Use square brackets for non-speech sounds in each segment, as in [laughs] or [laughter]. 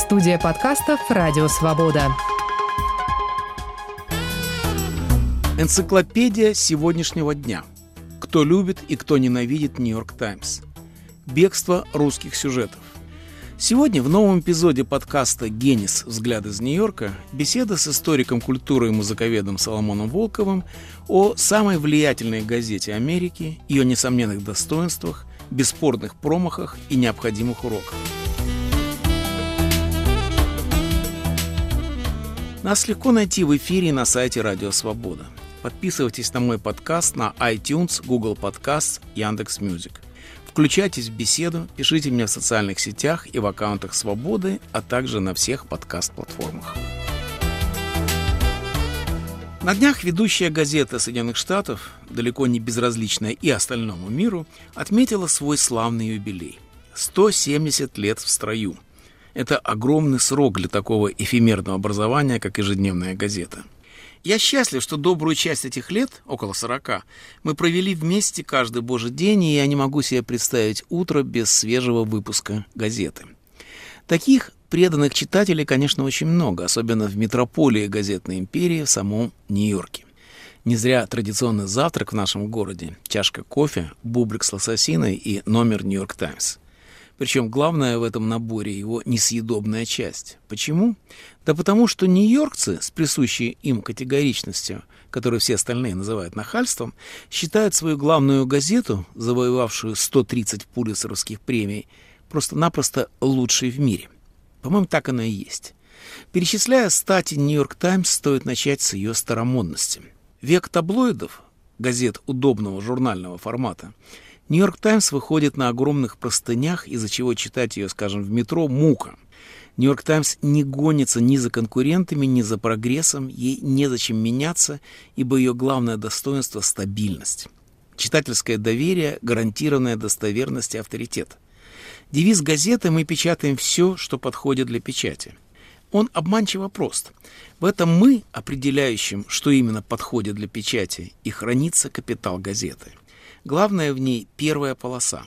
Студия подкастов «Радио Свобода». Энциклопедия сегодняшнего дня. Кто любит и кто ненавидит Нью-Йорк Таймс. Бегство русских сюжетов. Сегодня в новом эпизоде подкаста «Генис. Взгляд из Нью-Йорка» беседа с историком культуры и музыковедом Соломоном Волковым о самой влиятельной газете Америки, ее несомненных достоинствах, бесспорных промахах и необходимых уроках. Нас легко найти в эфире на сайте Радио Свобода. Подписывайтесь на мой подкаст на iTunes, Google Podcasts, Яндекс.Music. Включайтесь в беседу, пишите мне в социальных сетях и в аккаунтах Свободы, а также на всех подкаст-платформах. На днях ведущая газета Соединенных Штатов, далеко не безразличная и остальному миру, отметила свой славный юбилей – 170 лет в строю. Это огромный срок для такого эфемерного образования, как ежедневная газета – я счастлив, что добрую часть этих лет, около сорока, мы провели вместе каждый божий день, и я не могу себе представить утро без свежего выпуска газеты. Таких преданных читателей, конечно, очень много, особенно в метрополии газетной империи в самом Нью-Йорке. Не зря традиционный завтрак в нашем городе – чашка кофе, бублик с лососиной и номер «Нью-Йорк Таймс». Причем главное в этом наборе его несъедобная часть. Почему? Да потому что нью-йоркцы с присущей им категоричностью, которую все остальные называют нахальством, считают свою главную газету, завоевавшую 130 пулицеровских премий, просто-напросто лучшей в мире. По-моему, так оно и есть. Перечисляя стати «Нью-Йорк Таймс», стоит начать с ее старомодности. Век таблоидов, газет удобного журнального формата, Нью-Йорк Таймс выходит на огромных простынях, из-за чего читать ее, скажем, в метро – мука. Нью-Йорк Таймс не гонится ни за конкурентами, ни за прогрессом, ей незачем меняться, ибо ее главное достоинство – стабильность. Читательское доверие, гарантированная достоверность и авторитет. Девиз газеты «Мы печатаем все, что подходит для печати». Он обманчиво прост. В этом мы, определяющим, что именно подходит для печати, и хранится капитал газеты. Главное в ней первая полоса.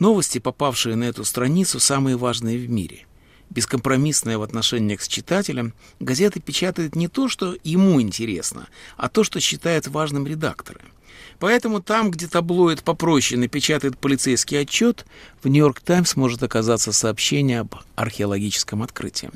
Новости, попавшие на эту страницу, самые важные в мире. Бескомпромиссная в отношениях с читателем, газета печатает не то, что ему интересно, а то, что считают важным редакторы. Поэтому там, где таблоид попроще напечатает полицейский отчет, в «Нью-Йорк Таймс» может оказаться сообщение об археологическом открытии.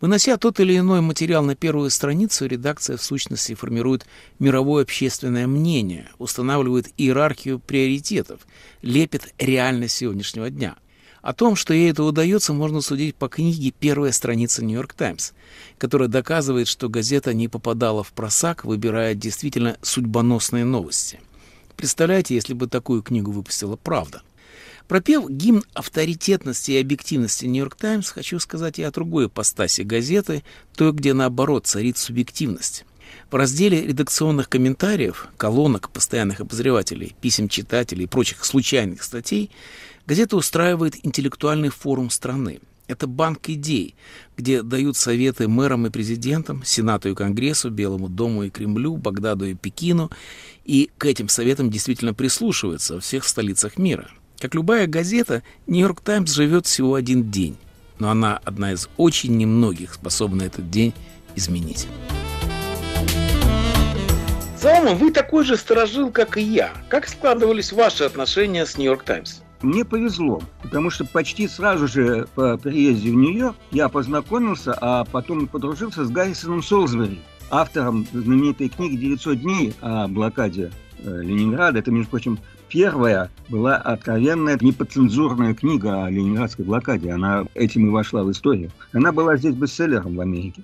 Вынося тот или иной материал на первую страницу, редакция в сущности формирует мировое общественное мнение, устанавливает иерархию приоритетов, лепит реальность сегодняшнего дня. О том, что ей это удается, можно судить по книге «Первая страница Нью-Йорк Таймс», которая доказывает, что газета не попадала в просак, выбирая действительно судьбоносные новости. Представляете, если бы такую книгу выпустила «Правда». Пропев гимн авторитетности и объективности «Нью-Йорк Таймс», хочу сказать и о другой ипостаси газеты, той, где, наоборот, царит субъективность. В разделе редакционных комментариев, колонок постоянных обозревателей, писем читателей и прочих случайных статей газета устраивает интеллектуальный форум страны. Это банк идей, где дают советы мэрам и президентам, Сенату и Конгрессу, Белому дому и Кремлю, Багдаду и Пекину, и к этим советам действительно прислушиваются во всех столицах мира. Как любая газета, «Нью-Йорк Таймс» живет всего один день, но она одна из очень немногих, способна этот день изменить. Соломон, вы такой же сторожил, как и я. Как складывались ваши отношения с «Нью-Йорк Таймс»? Мне повезло, потому что почти сразу же по приезде в Нью-Йорк я познакомился, а потом подружился с Гаррисоном Солсбери, автором знаменитой книги «900 дней» о блокаде э, Ленинграда. Это, между прочим, Первая была откровенная неподцензурная книга о ленинградской блокаде. Она этим и вошла в историю. Она была здесь бестселлером в Америке.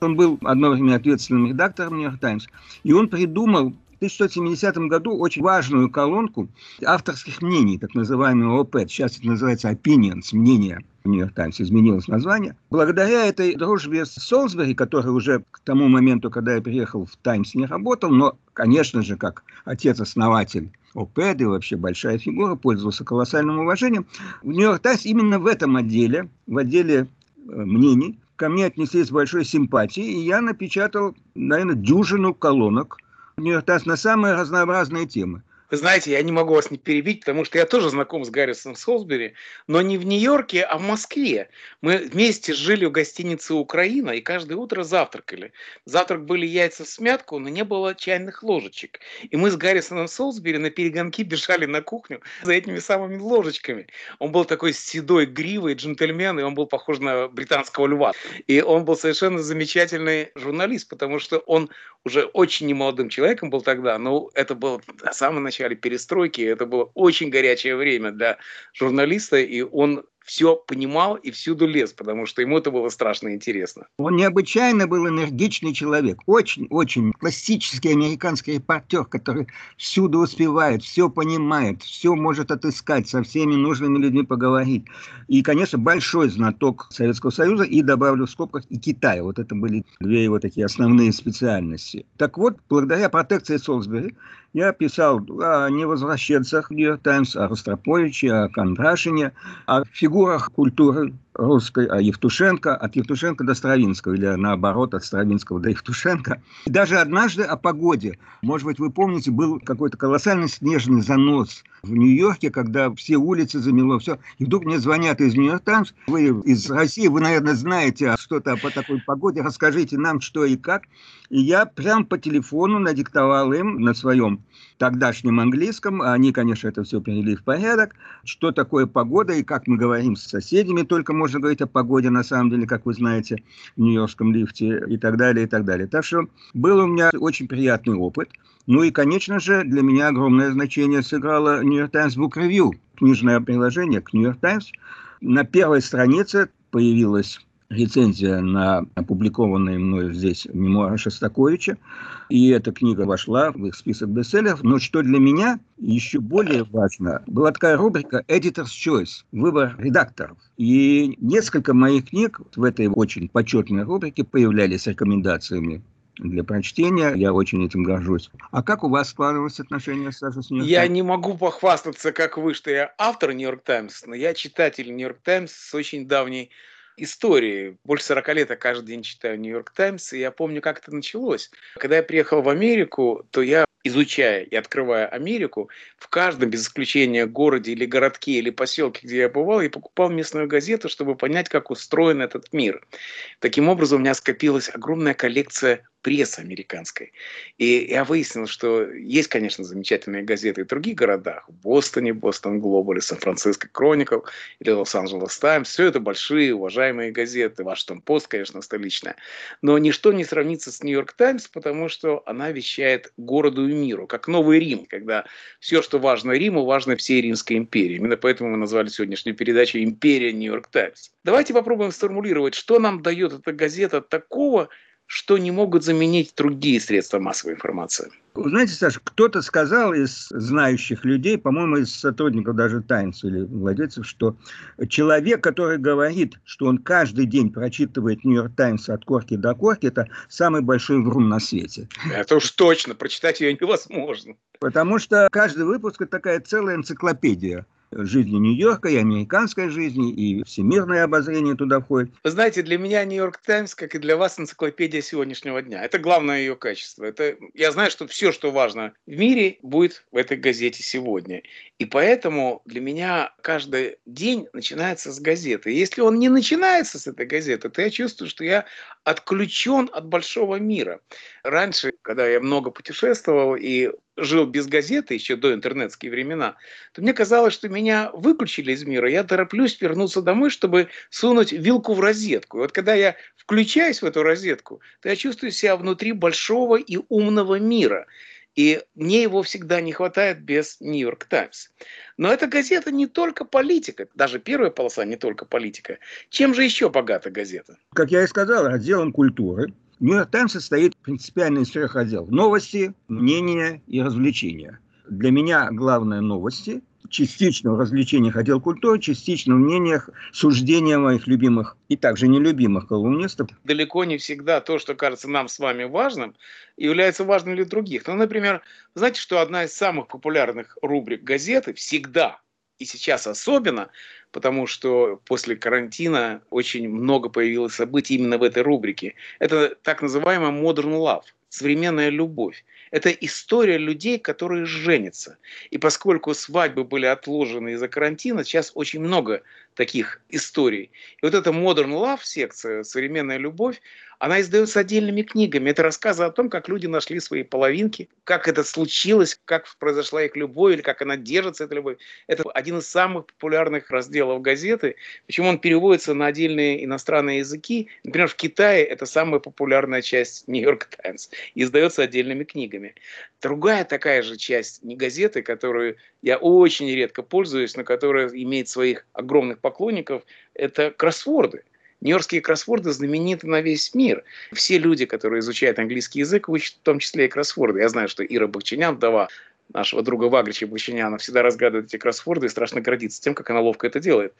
Он был одно время ответственным редактором «Нью-Йорк Таймс», и он придумал в 1970 году очень важную колонку авторских мнений, так называемый ОПЭД. Сейчас это называется opinions, мнения. Нью-Йорк Таймс изменилось название. Благодаря этой дружбе с Солсбери, который уже к тому моменту, когда я приехал в Таймс, не работал, но, конечно же, как отец-основатель ОПЭД и вообще большая фигура, пользовался колоссальным уважением. В Нью-Йорк Таймс именно в этом отделе, в отделе э, мнений, ко мне отнеслись с большой симпатией, и я напечатал, наверное, дюжину колонок Нью-Йорк Таймс на самые разнообразные темы. Вы знаете, я не могу вас не перебить, потому что я тоже знаком с Гаррисоном Солсбери, но не в Нью-Йорке, а в Москве. Мы вместе жили в гостинице «Украина» и каждое утро завтракали. Завтрак были яйца в смятку, но не было чайных ложечек. И мы с Гаррисоном Солсбери на перегонки бежали на кухню за этими самыми ложечками. Он был такой седой, гривый джентльмен, и он был похож на британского льва. И он был совершенно замечательный журналист, потому что он уже очень немолодым человеком был тогда, но это было в самом начале перестройки, это было очень горячее время для журналиста, и он все понимал и всюду лез, потому что ему это было страшно интересно. Он необычайно был энергичный человек, очень-очень классический американский репортер, который всюду успевает, все понимает, все может отыскать, со всеми нужными людьми поговорить. И, конечно, большой знаток Советского Союза и, добавлю в скобках, и Китая. Вот это были две его такие основные специальности. Так вот, благодаря протекции Солсбери я писал о невозвращенцах Нью-Йорк Таймс, о Ростроповиче, о Кондрашине, о фигурах культуры русской, о Евтушенко, от Евтушенко до Стравинского, или наоборот, от Стравинского до Евтушенко. И даже однажды о погоде. Может быть, вы помните, был какой-то колоссальный снежный занос в Нью-Йорке, когда все улицы замело, все. И вдруг мне звонят из Нью-Йорк Таймс, вы из России, вы, наверное, знаете что-то по такой погоде, расскажите нам, что и как. И я прям по телефону надиктовал им на своем тогдашнем английском, они, конечно, это все перевели в порядок, что такое погода и как мы говорим с соседями, только можно говорить о погоде, на самом деле, как вы знаете, в Нью-Йоркском лифте и так далее, и так далее. Так что был у меня очень приятный опыт. Ну и, конечно же, для меня огромное значение сыграло New York Times Book Review, книжное приложение к New York Times. На первой странице появилась рецензия на опубликованные мною здесь мемуары Шостаковича. И эта книга вошла в их список бестселлеров. Но что для меня еще более важно, была такая рубрика «Editor's Choice» – выбор редакторов. И несколько моих книг в этой очень почетной рубрике появлялись рекомендациями для прочтения. Я очень этим горжусь. А как у вас складывались отношения с Сашей Нью-Йорк Я не могу похвастаться, как вы, что я автор Нью-Йорк Таймс, но я читатель Нью-Йорк Таймс с очень давней истории. Больше 40 лет я каждый день читаю Нью-Йорк Таймс, и я помню, как это началось. Когда я приехал в Америку, то я изучая и открывая Америку, в каждом, без исключения, городе или городке или поселке, где я бывал, я покупал местную газету, чтобы понять, как устроен этот мир. Таким образом, у меня скопилась огромная коллекция прессы американской. И я выяснил, что есть, конечно, замечательные газеты в других городах. В Бостоне, Бостон Глобал, Сан-Франциско Кроникл или Лос-Анджелес Таймс. Все это большие, уважаемые газеты. Вашингтон Пост, конечно, столичная. Но ничто не сравнится с Нью-Йорк Таймс, потому что она вещает городу и миру, как Новый Рим, когда все, что важно Риму, важно всей Римской империи. Именно поэтому мы назвали сегодняшнюю передачу «Империя Нью-Йорк Таймс». Давайте попробуем сформулировать, что нам дает эта газета такого, что не могут заменить другие средства массовой информации. Знаете, Саша, кто-то сказал из знающих людей, по-моему, из сотрудников даже Таймс или владельцев, что человек, который говорит, что он каждый день прочитывает Нью-Йорк Таймс от корки до корки, это самый большой врун на свете. Это уж точно, прочитать ее невозможно. Потому что каждый выпуск – это такая целая энциклопедия жизни Нью-Йорка, и американской жизни, и всемирное обозрение туда входит. Вы знаете, для меня Нью-Йорк Таймс, как и для вас, энциклопедия сегодняшнего дня. Это главное ее качество. Это, я знаю, что все, что важно в мире, будет в этой газете сегодня. И поэтому для меня каждый день начинается с газеты. Если он не начинается с этой газеты, то я чувствую, что я отключен от большого мира. Раньше, когда я много путешествовал и жил без газеты еще до интернетские времена, то мне казалось, что меня выключили из мира. Я тороплюсь вернуться домой, чтобы сунуть вилку в розетку. И вот когда я включаюсь в эту розетку, то я чувствую себя внутри большого и умного мира. И мне его всегда не хватает без Нью-Йорк Таймс. Но эта газета не только политика, даже первая полоса не только политика. Чем же еще богата газета? Как я и сказал, отделом культуры. Нью-Йорк Таймс состоит принципиально из трех отделов. Новости, мнения и развлечения. Для меня главное новости – частично в развлечениях отдел культуры, частично в мнениях, суждения моих любимых и также нелюбимых колумнистов. Далеко не всегда то, что кажется нам с вами важным, является важным для других. Ну, например, знаете, что одна из самых популярных рубрик газеты всегда и сейчас особенно, потому что после карантина очень много появилось событий именно в этой рубрике. Это так называемая Modern Love современная любовь. Это история людей, которые женятся. И поскольку свадьбы были отложены из-за карантина, сейчас очень много таких историй. И вот эта Modern Love секция, современная любовь, она издается отдельными книгами. Это рассказы о том, как люди нашли свои половинки, как это случилось, как произошла их любовь или как она держится, эта любовь. Это один из самых популярных разделов газеты. Почему он переводится на отдельные иностранные языки. Например, в Китае это самая популярная часть [laughs] Нью-Йорк Таймс и издается отдельными книгами. Другая такая же часть не газеты, которую я очень редко пользуюсь, но которая имеет своих огромных поклонников, это кроссворды. Нью-Йоркские кроссворды знамениты на весь мир. Все люди, которые изучают английский язык, учат в том числе и кроссворды. Я знаю, что Ира Бахчинян, вдова нашего друга Вагрича Бахчиняна, всегда разгадывает эти кроссворды и страшно гордится тем, как она ловко это делает.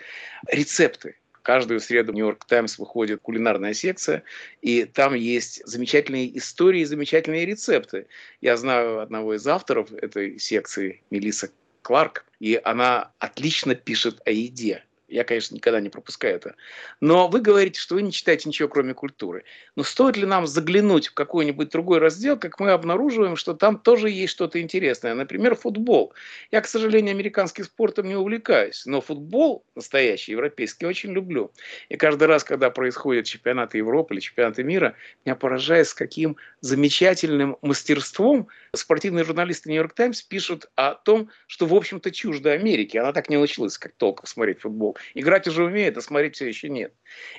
Рецепты. Каждую среду в Нью-Йорк Таймс выходит кулинарная секция, и там есть замечательные истории и замечательные рецепты. Я знаю одного из авторов этой секции, Мелисса Кларк, и она отлично пишет о еде. Я, конечно, никогда не пропускаю это. Но вы говорите, что вы не читаете ничего, кроме культуры. Но стоит ли нам заглянуть в какой-нибудь другой раздел, как мы обнаруживаем, что там тоже есть что-то интересное. Например, футбол. Я, к сожалению, американским спортом не увлекаюсь, но футбол настоящий, европейский, очень люблю. И каждый раз, когда происходят чемпионаты Европы или чемпионаты мира, меня поражает, с каким замечательным мастерством спортивные журналисты Нью-Йорк Таймс пишут о том, что, в общем-то, чуждо Америки. Она так не научилась, как толком смотреть футбол. Играть уже умеет, а смотреть все еще нет.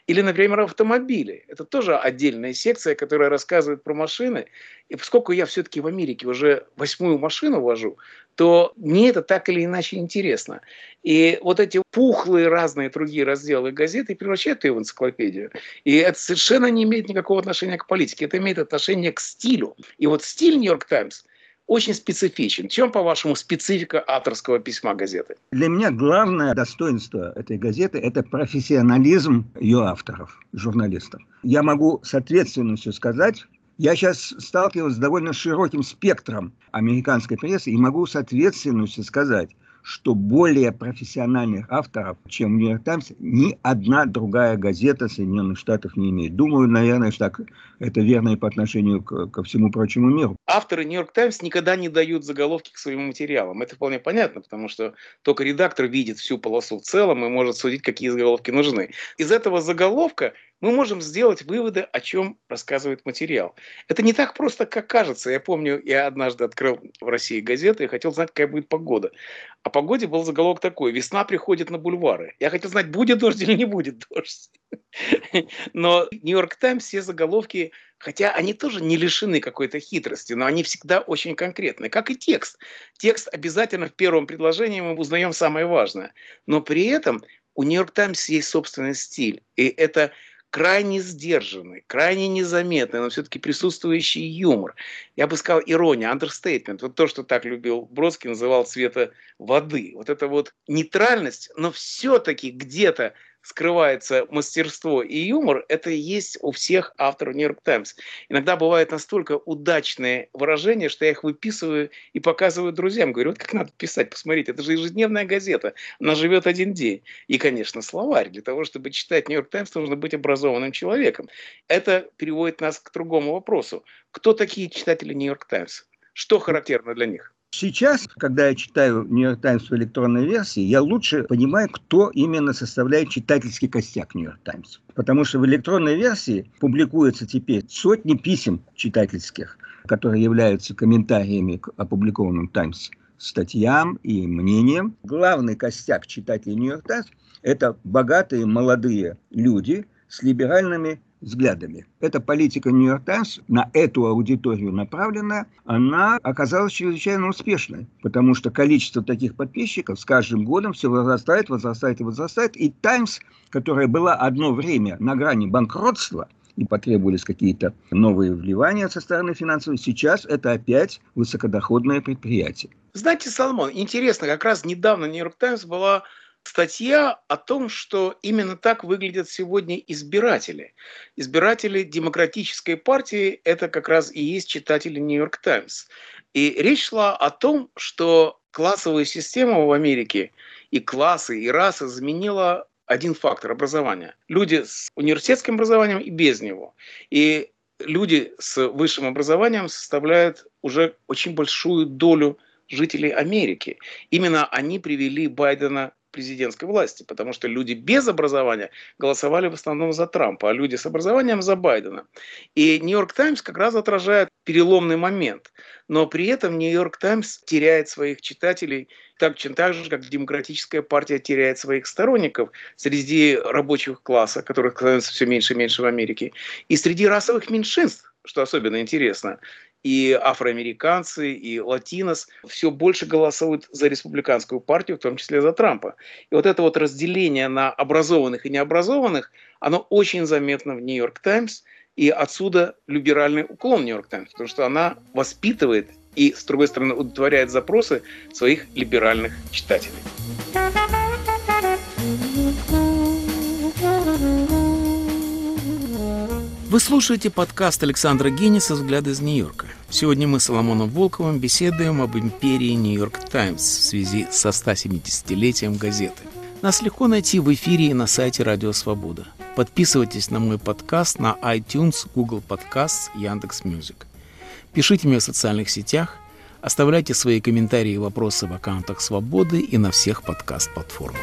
Или, например, автомобили. Это тоже отдельная секция, которая рассказывает про машины. И поскольку я все-таки в Америке уже восьмую машину вожу, то мне это так или иначе интересно. И вот эти пухлые разные другие разделы газеты превращают ее в энциклопедию. И это совершенно не имеет никакого отношения к политике, это имеет отношение к стилю. И вот стиль «Нью-Йорк Таймс» очень специфичен. В чем, по-вашему, специфика авторского письма газеты? Для меня главное достоинство этой газеты – это профессионализм ее авторов, журналистов. Я могу с ответственностью сказать, я сейчас сталкиваюсь с довольно широким спектром американской прессы и могу с ответственностью сказать, что более профессиональных авторов, чем «Нью-Йорк Таймс», ни одна другая газета Соединенных Штатов не имеет. Думаю, наверное, что так, это верно и по отношению к, ко всему прочему миру. Авторы «Нью-Йорк Таймс» никогда не дают заголовки к своим материалам. Это вполне понятно, потому что только редактор видит всю полосу в целом и может судить, какие заголовки нужны. Из этого заголовка мы можем сделать выводы, о чем рассказывает материал. Это не так просто, как кажется. Я помню, я однажды открыл в России газеты и хотел знать, какая будет погода. О погоде был заголовок такой «Весна приходит на бульвары». Я хотел знать, будет дождь или не будет дождь. Но Нью-Йорк Таймс все заголовки, хотя они тоже не лишены какой-то хитрости, но они всегда очень конкретны, как и текст. Текст обязательно в первом предложении мы узнаем самое важное. Но при этом у Нью-Йорк Таймс есть собственный стиль. И это крайне сдержанный, крайне незаметный, но все-таки присутствующий юмор. Я бы сказал ирония, understatement. Вот то, что так любил Бродский, называл цвета воды. Вот это вот нейтральность, но все-таки где-то скрывается мастерство и юмор, это есть у всех авторов Нью-Йорк Таймс. Иногда бывают настолько удачные выражения, что я их выписываю и показываю друзьям. Говорю, вот как надо писать, посмотрите, это же ежедневная газета, она живет один день. И, конечно, словарь. Для того, чтобы читать Нью-Йорк Таймс, нужно быть образованным человеком. Это переводит нас к другому вопросу. Кто такие читатели Нью-Йорк Таймс? Что характерно для них? Сейчас, когда я читаю «Нью-Йорк Таймс» в электронной версии, я лучше понимаю, кто именно составляет читательский костяк «Нью-Йорк Таймс». Потому что в электронной версии публикуются теперь сотни писем читательских, которые являются комментариями к опубликованным «Таймс» статьям и мнениям. Главный костяк читателей «Нью-Йорк Таймс» – это богатые молодые люди с либеральными взглядами. Эта политика Нью-Йорк Таймс на эту аудиторию направленная, она оказалась чрезвычайно успешной, потому что количество таких подписчиков с каждым годом все возрастает, возрастает и возрастает. И Таймс, которая была одно время на грани банкротства, и потребовались какие-то новые вливания со стороны финансовой, сейчас это опять высокодоходное предприятие. Знаете, Соломон, интересно, как раз недавно Нью-Йорк Таймс была статья о том, что именно так выглядят сегодня избиратели. Избиратели демократической партии – это как раз и есть читатели «Нью-Йорк Таймс». И речь шла о том, что классовую систему в Америке и классы, и расы заменила один фактор – образование. Люди с университетским образованием и без него. И люди с высшим образованием составляют уже очень большую долю жителей Америки. Именно они привели Байдена президентской власти, потому что люди без образования голосовали в основном за Трампа, а люди с образованием за Байдена. И Нью-Йорк Таймс как раз отражает переломный момент. Но при этом Нью-Йорк Таймс теряет своих читателей так, так же, как демократическая партия теряет своих сторонников среди рабочих класса, которых становится все меньше и меньше в Америке, и среди расовых меньшинств, что особенно интересно и афроамериканцы, и латинос все больше голосуют за республиканскую партию, в том числе за Трампа. И вот это вот разделение на образованных и необразованных, оно очень заметно в «Нью-Йорк Таймс», и отсюда либеральный уклон «Нью-Йорк Таймс», потому что она воспитывает и, с другой стороны, удовлетворяет запросы своих либеральных читателей. Вы слушаете подкаст Александра Генниса «Взгляд из Нью-Йорка». Сегодня мы с Соломоном Волковым беседуем об империи Нью-Йорк Таймс в связи со 170-летием газеты. Нас легко найти в эфире и на сайте Радио Свобода. Подписывайтесь на мой подкаст на iTunes, Google Podcasts, Яндекс.Music. Пишите мне в социальных сетях, оставляйте свои комментарии и вопросы в аккаунтах Свободы и на всех подкаст-платформах.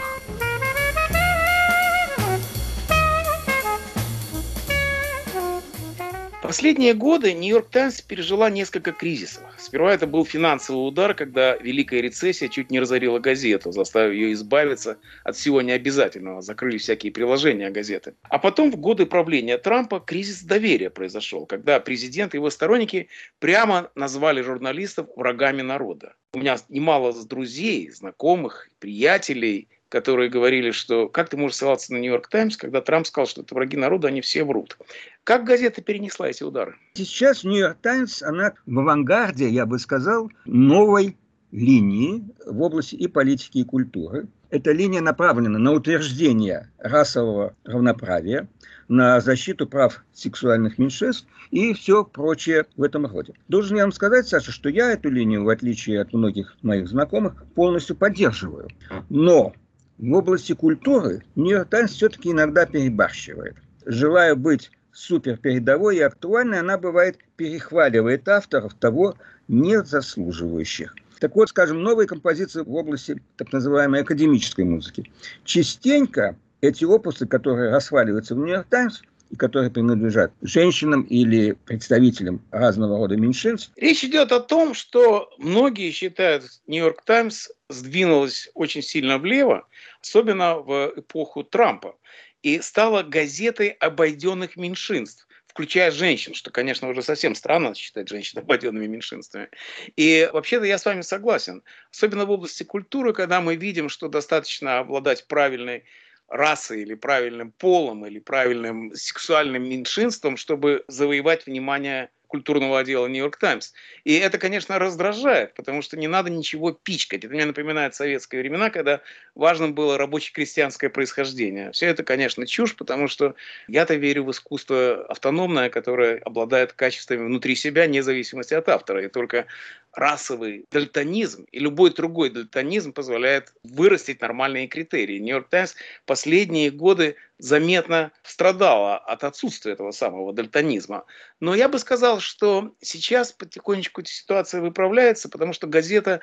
Последние годы Нью-Йорк Таймс пережила несколько кризисов. Сперва это был финансовый удар, когда Великая рецессия чуть не разорила газету, заставив ее избавиться от всего необязательного, закрыли всякие приложения газеты. А потом в годы правления Трампа кризис доверия произошел, когда президент и его сторонники прямо назвали журналистов врагами народа. У меня немало друзей, знакомых, приятелей, которые говорили, что как ты можешь ссылаться на Нью-Йорк Таймс, когда Трамп сказал, что это враги народа, они все врут. Как газета перенесла эти удары? Сейчас Нью-Йорк Таймс, она в авангарде, я бы сказал, новой линии в области и политики, и культуры. Эта линия направлена на утверждение расового равноправия, на защиту прав сексуальных меньшинств и все прочее в этом роде. Должен я вам сказать, Саша, что я эту линию, в отличие от многих моих знакомых, полностью поддерживаю. Но в области культуры Нью-Йорк Таймс все-таки иногда перебарщивает. Желая быть супер передовой и актуальной, она бывает перехваливает авторов того не заслуживающих. Так вот, скажем, новые композиции в области так называемой академической музыки. Частенько эти опусы, которые расхваливаются в Нью-Йорк Таймс, и которые принадлежат женщинам или представителям разного рода меньшинств. Речь идет о том, что многие считают, Нью-Йорк Таймс сдвинулась очень сильно влево, особенно в эпоху Трампа, и стала газетой обойденных меньшинств включая женщин, что, конечно, уже совсем странно считать женщин обойденными меньшинствами. И вообще-то я с вами согласен. Особенно в области культуры, когда мы видим, что достаточно обладать правильной расой или правильным полом или правильным сексуальным меньшинством, чтобы завоевать внимание культурного отдела «Нью-Йорк Таймс». И это, конечно, раздражает, потому что не надо ничего пичкать. Это мне напоминает советские времена, когда важным было рабоче-крестьянское происхождение. Все это, конечно, чушь, потому что я-то верю в искусство автономное, которое обладает качествами внутри себя, вне зависимости от автора. И только расовый дальтонизм и любой другой дальтонизм позволяет вырастить нормальные критерии. Нью-Йорк Таймс последние годы заметно страдала от отсутствия этого самого дальтонизма. Но я бы сказал, что сейчас потихонечку ситуация выправляется, потому что газета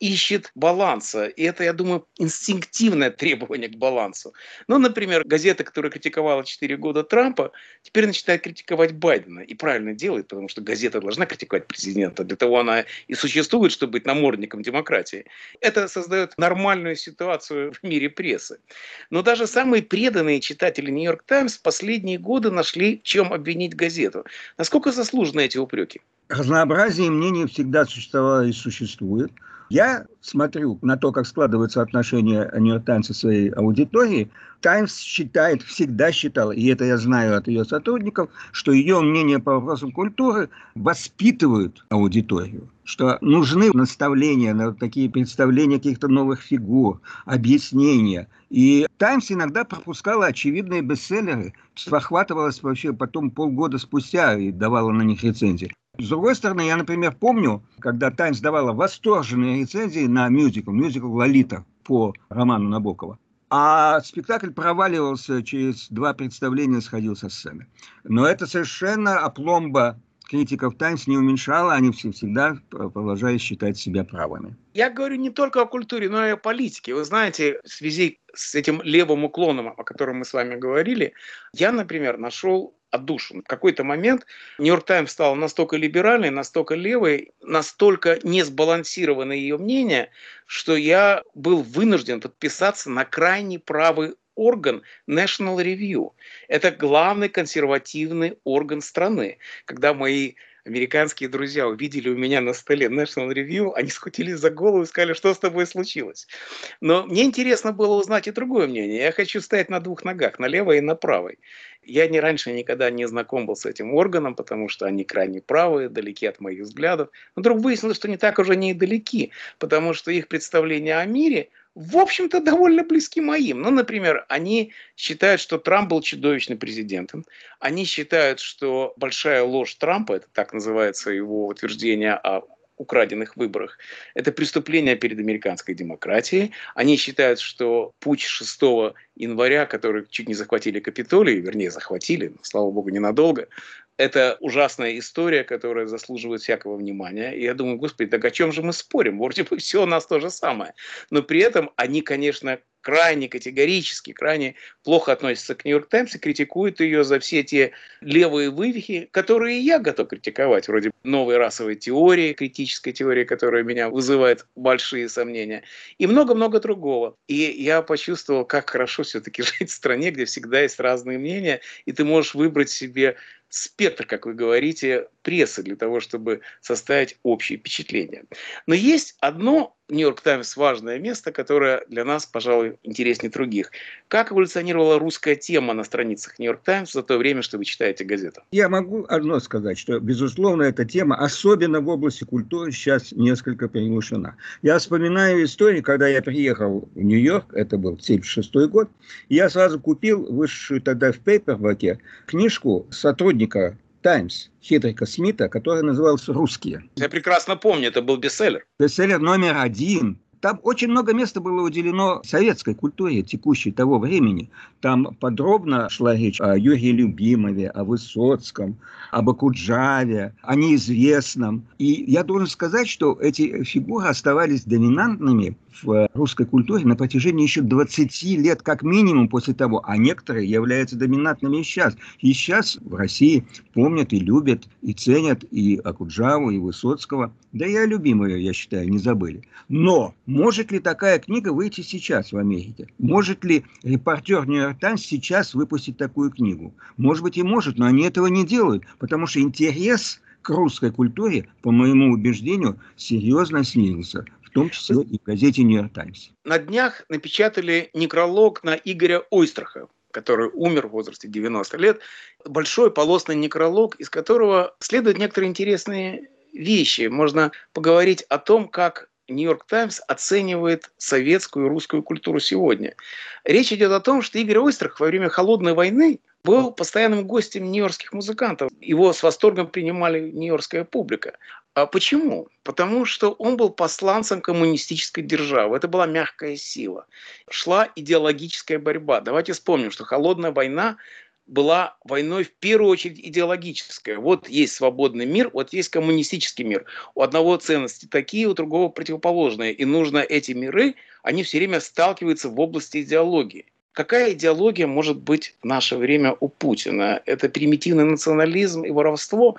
ищет баланса. И это, я думаю, инстинктивное требование к балансу. Ну, например, газета, которая критиковала 4 года Трампа, теперь начинает критиковать Байдена. И правильно делает, потому что газета должна критиковать президента. Для того она и существует, чтобы быть намордником демократии. Это создает нормальную ситуацию в мире прессы. Но даже самые преданные читатели «Нью-Йорк Таймс» последние годы нашли, чем обвинить газету. Насколько заслужены эти упреки? Разнообразие мнений всегда существовало и существует. Я смотрю на то, как складываются отношения Нью-Йорк Таймс со своей аудиторией. Таймс считает, всегда считал, и это я знаю от ее сотрудников, что ее мнение по вопросам культуры воспитывают аудиторию что нужны наставления, такие представления каких-то новых фигур, объяснения. И «Таймс» иногда пропускала очевидные бестселлеры, спохватывалась вообще потом полгода спустя и давала на них рецензии. С другой стороны, я, например, помню, когда «Таймс» давала восторженные рецензии на мюзикл, мюзикл «Лолита» по роману Набокова. А спектакль проваливался через два представления, сходил со сцены. Но это совершенно опломба критиков «Таймс» не уменьшала, они все всегда продолжали считать себя правыми. Я говорю не только о культуре, но и о политике. Вы знаете, в связи с этим левым уклоном, о котором мы с вами говорили, я, например, нашел отдушин. В какой-то момент Нью-Йорк Таймс стал настолько либеральной, настолько левой, настолько несбалансированное ее мнение, что я был вынужден подписаться на крайне правый орган National Review. Это главный консервативный орган страны. Когда мои американские друзья увидели у меня на столе National Review, они схватились за голову и сказали, что с тобой случилось. Но мне интересно было узнать и другое мнение. Я хочу стоять на двух ногах, на левой и на правой. Я не раньше никогда не знаком был с этим органом, потому что они крайне правые, далеки от моих взглядов. Но вдруг выяснилось, что не так уже они и далеки, потому что их представление о мире – в общем-то, довольно близки моим. Ну, например, они считают, что Трамп был чудовищным президентом. Они считают, что большая ложь Трампа, это так называется его утверждение о украденных выборах. Это преступление перед американской демократией. Они считают, что путь 6 января, который чуть не захватили Капитолий, вернее, захватили, слава богу, ненадолго, это ужасная история, которая заслуживает всякого внимания. И я думаю, господи, так о чем же мы спорим? Вроде бы все у нас то же самое. Но при этом они, конечно, крайне категорически, крайне плохо относятся к «Нью-Йорк Таймс» и критикуют ее за все те левые вывихи, которые я готов критиковать, вроде новой расовой теории, критической теории, которая меня вызывает большие сомнения, и много-много другого. И я почувствовал, как хорошо все-таки [laughs] жить в стране, где всегда есть разные мнения, и ты можешь выбрать себе спектр, как вы говорите, прессы для того, чтобы составить общее впечатление. Но есть одно Нью-Йорк Таймс важное место, которое для нас, пожалуй, интереснее других. Как эволюционировала русская тема на страницах Нью-Йорк Таймс за то время, что вы читаете газету? Я могу одно сказать, что, безусловно, эта тема, особенно в области культуры, сейчас несколько приглушена. Я вспоминаю историю, когда я приехал в Нью-Йорк, это был 76 год, я сразу купил вышедшую тогда в пейпербаке книжку сотрудника Таймс Хедрика Смита, который назывался «Русские». Я прекрасно помню, это был бестселлер. Бестселлер номер один. Там очень много места было уделено советской культуре текущей того времени. Там подробно шла речь о Юрии Любимове, о Высоцком, об Акуджаве, о неизвестном. И я должен сказать, что эти фигуры оставались доминантными в русской культуре на протяжении еще 20 лет как минимум после того, а некоторые являются доминантными и сейчас. И сейчас в России помнят и любят, и ценят и Акуджаву, и Высоцкого. Да о любимую, я считаю, не забыли. Но может ли такая книга выйти сейчас в Америке? Может ли репортер Нью-Йорк Таймс сейчас выпустить такую книгу? Может быть и может, но они этого не делают, потому что интерес к русской культуре, по моему убеждению, серьезно снизился в том числе и в газете «Нью-Йорк Таймс». На днях напечатали некролог на Игоря Ойстраха, который умер в возрасте 90 лет. Большой полосный некролог, из которого следуют некоторые интересные вещи. Можно поговорить о том, как Нью-Йорк Таймс оценивает советскую и русскую культуру сегодня. Речь идет о том, что Игорь Ойстрах во время Холодной войны был постоянным гостем нью-йоркских музыкантов. Его с восторгом принимали нью-йоркская публика. А почему? Потому что он был посланцем коммунистической державы. Это была мягкая сила. Шла идеологическая борьба. Давайте вспомним, что холодная война была войной в первую очередь идеологическая. Вот есть свободный мир, вот есть коммунистический мир. У одного ценности такие, у другого противоположные. И нужно эти миры, они все время сталкиваются в области идеологии. Какая идеология может быть в наше время у Путина? Это примитивный национализм и воровство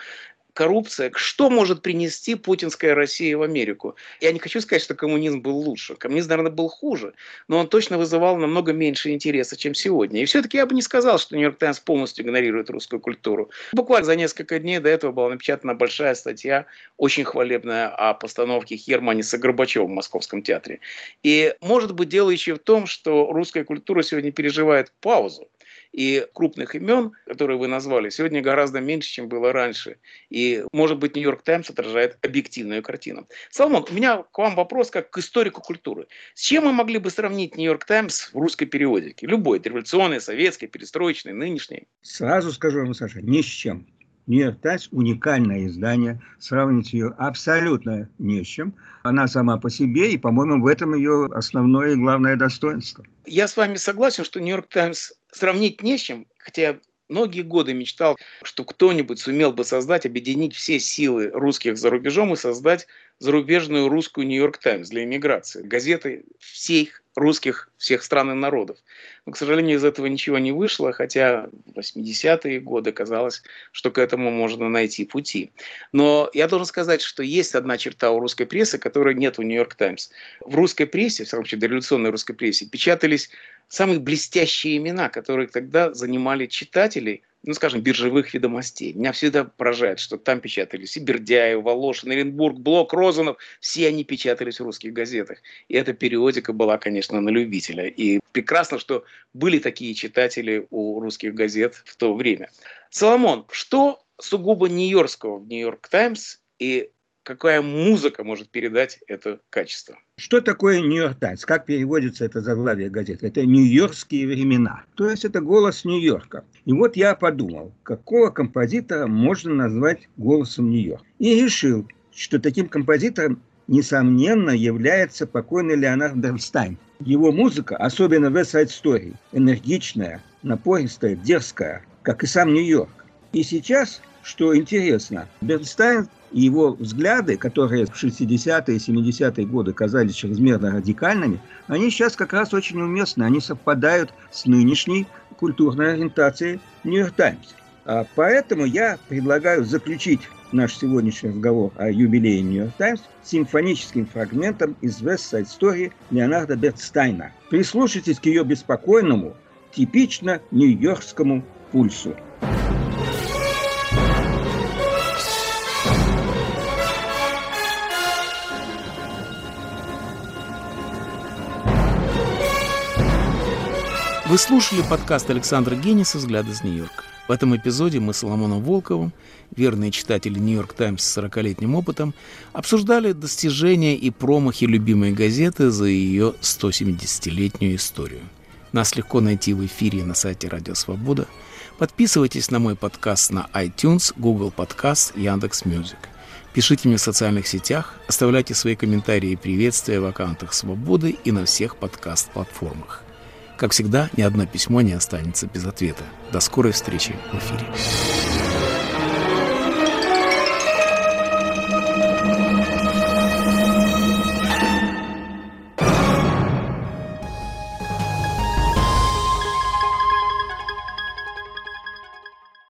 коррупция, что может принести путинская Россия в Америку? Я не хочу сказать, что коммунизм был лучше. Коммунизм, наверное, был хуже, но он точно вызывал намного меньше интереса, чем сегодня. И все-таки я бы не сказал, что Нью-Йорк Таймс полностью игнорирует русскую культуру. Буквально за несколько дней до этого была напечатана большая статья, очень хвалебная, о постановке Херманиса Горбачева в Московском театре. И, может быть, дело еще в том, что русская культура сегодня переживает паузу. И крупных имен, которые вы назвали, сегодня гораздо меньше, чем было раньше. И, может быть, Нью-Йорк Таймс отражает объективную картину. Соломон, у меня к вам вопрос как к историку культуры. С чем мы могли бы сравнить Нью-Йорк Таймс в русской периодике? Любой, революционной, советской, перестроечной, нынешней. Сразу скажу вам, Саша, ни с чем «Нью-Йорк Таймс» – уникальное издание, сравнить ее абсолютно не с чем. Она сама по себе, и, по-моему, в этом ее основное и главное достоинство. Я с вами согласен, что «Нью-Йорк Таймс» сравнить не с чем, хотя многие годы мечтал, что кто-нибудь сумел бы создать, объединить все силы русских за рубежом и создать зарубежную русскую «Нью-Йорк Таймс» для иммиграции. Газеты всех русских всех стран и народов. Но, к сожалению, из этого ничего не вышло, хотя в 80-е годы казалось, что к этому можно найти пути. Но я должен сказать, что есть одна черта у русской прессы, которой нет у «Нью-Йорк Таймс». В русской прессе, в самом случае, дореволюционной русской прессе, печатались самые блестящие имена, которые тогда занимали читателей – ну, скажем, биржевых ведомостей. Меня всегда поражает, что там печатались и Бердяев, Волошин, Оренбург, Блок, Розанов. Все они печатались в русских газетах. И эта периодика была, конечно, на любителя. И прекрасно, что были такие читатели у русских газет в то время. Соломон, что сугубо нью-йоркского в «Нью-Йорк Таймс» и какая музыка может передать это качество. Что такое Нью-Йорк Таймс? Как переводится это заглавие газеты? Это нью-йоркские времена. То есть это голос Нью-Йорка. И вот я подумал, какого композитора можно назвать голосом Нью-Йорка. И решил, что таким композитором, несомненно, является покойный Леонард Бернстайн. Его музыка, особенно в West Side Story, энергичная, напористая, дерзкая, как и сам Нью-Йорк. И сейчас, что интересно, Бернстайн и его взгляды, которые в 60-е и 70-е годы казались чрезмерно радикальными, они сейчас как раз очень уместны. Они совпадают с нынешней культурной ориентацией «Нью-Йорк Таймс». Поэтому я предлагаю заключить наш сегодняшний разговор о юбилее «Нью-Йорк Таймс» симфоническим фрагментом из «West Side Story» Леонарда Бертстайна. Прислушайтесь к ее беспокойному, типично нью-йоркскому пульсу. Вы слушали подкаст Александра Генниса «Взгляд из Нью-Йорка». В этом эпизоде мы с Соломоном Волковым, верные читатели «Нью-Йорк Таймс» с 40-летним опытом, обсуждали достижения и промахи любимой газеты за ее 170-летнюю историю. Нас легко найти в эфире на сайте Радио Свобода. Подписывайтесь на мой подкаст на iTunes, Google Podcast, Яндекс.Music. Пишите мне в социальных сетях, оставляйте свои комментарии и приветствия в аккаунтах Свободы и на всех подкаст-платформах. Как всегда, ни одно письмо не останется без ответа. До скорой встречи в эфире.